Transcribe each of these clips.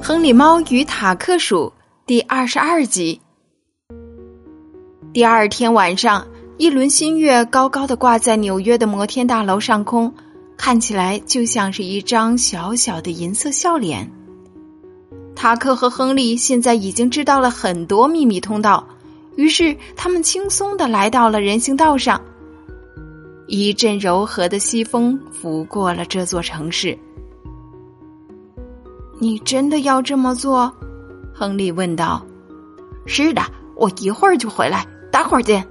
《亨利猫与塔克鼠》第二十二集。第二天晚上，一轮新月高高的挂在纽约的摩天大楼上空，看起来就像是一张小小的银色笑脸。塔克和亨利现在已经知道了很多秘密通道，于是他们轻松的来到了人行道上。一阵柔和的西风拂过了这座城市。你真的要这么做？亨利问道。“是的，我一会儿就回来，待会儿见。”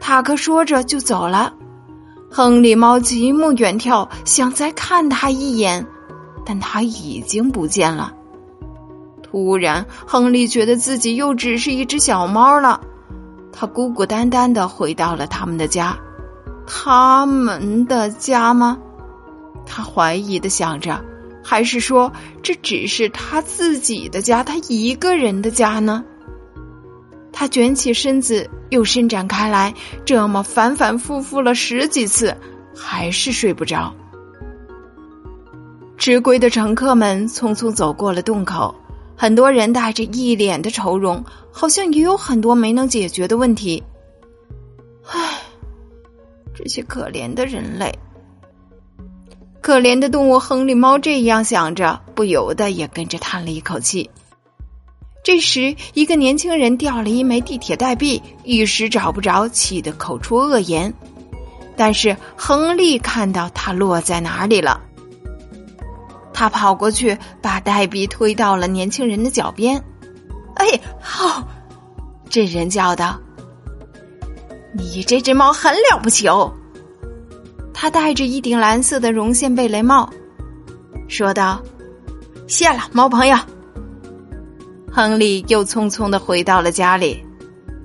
塔克说着就走了。亨利猫极目远眺，想再看他一眼，但他已经不见了。突然，亨利觉得自己又只是一只小猫了。他孤孤单单的回到了他们的家。他们的家吗？他怀疑的想着，还是说这只是他自己的家，他一个人的家呢？他卷起身子，又伸展开来，这么反反复复了十几次，还是睡不着。迟归的乘客们匆匆走过了洞口，很多人带着一脸的愁容，好像也有很多没能解决的问题。唉。这些可怜的人类，可怜的动物亨利猫这样想着，不由得也跟着叹了一口气。这时，一个年轻人掉了一枚地铁代币，一时找不着，气得口出恶言。但是亨利看到他落在哪里了，他跑过去，把代币推到了年轻人的脚边。“哎，好！”这人叫道。你这只猫很了不起哦！他戴着一顶蓝色的绒线贝雷帽，说道：“谢了，猫朋友。”亨利又匆匆的回到了家里。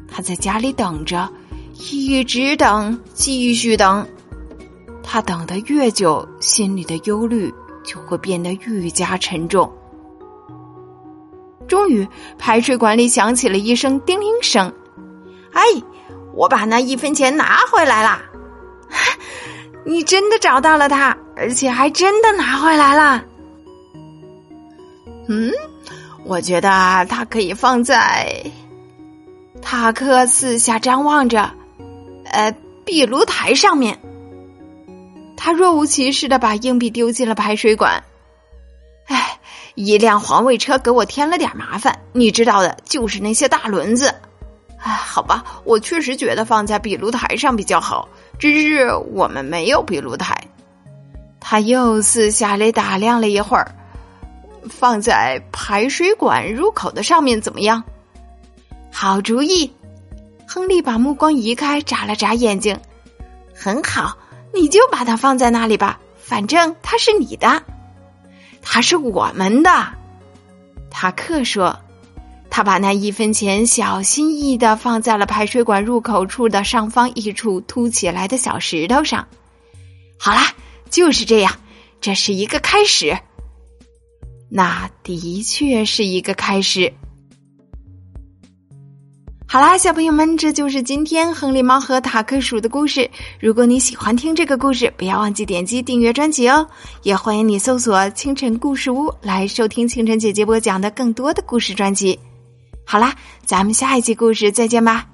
他在家里等着，一直等，继续等。他等得越久，心里的忧虑就会变得愈加沉重。终于，排水管里响起了一声叮铃声，“哎！”我把那一分钱拿回来了，你真的找到了它，而且还真的拿回来了。嗯，我觉得它可以放在塔克四下张望着，呃，壁炉台上面。他若无其事的把硬币丢进了排水管。哎，一辆环卫车给我添了点麻烦，你知道的，就是那些大轮子。哎，好吧，我确实觉得放在壁炉台上比较好，只是我们没有壁炉台。他又四下里打量了一会儿，放在排水管入口的上面怎么样？好主意。亨利把目光移开，眨了眨眼睛。很好，你就把它放在那里吧，反正它是你的，它是我们的。塔克说。他把那一分钱小心翼翼的放在了排水管入口处的上方一处凸起来的小石头上。好啦，就是这样，这是一个开始。那的确是一个开始。好啦，小朋友们，这就是今天亨利猫和塔克鼠的故事。如果你喜欢听这个故事，不要忘记点击订阅专辑哦。也欢迎你搜索“清晨故事屋”来收听清晨姐姐播讲的更多的故事专辑。好啦，咱们下一集故事再见吧。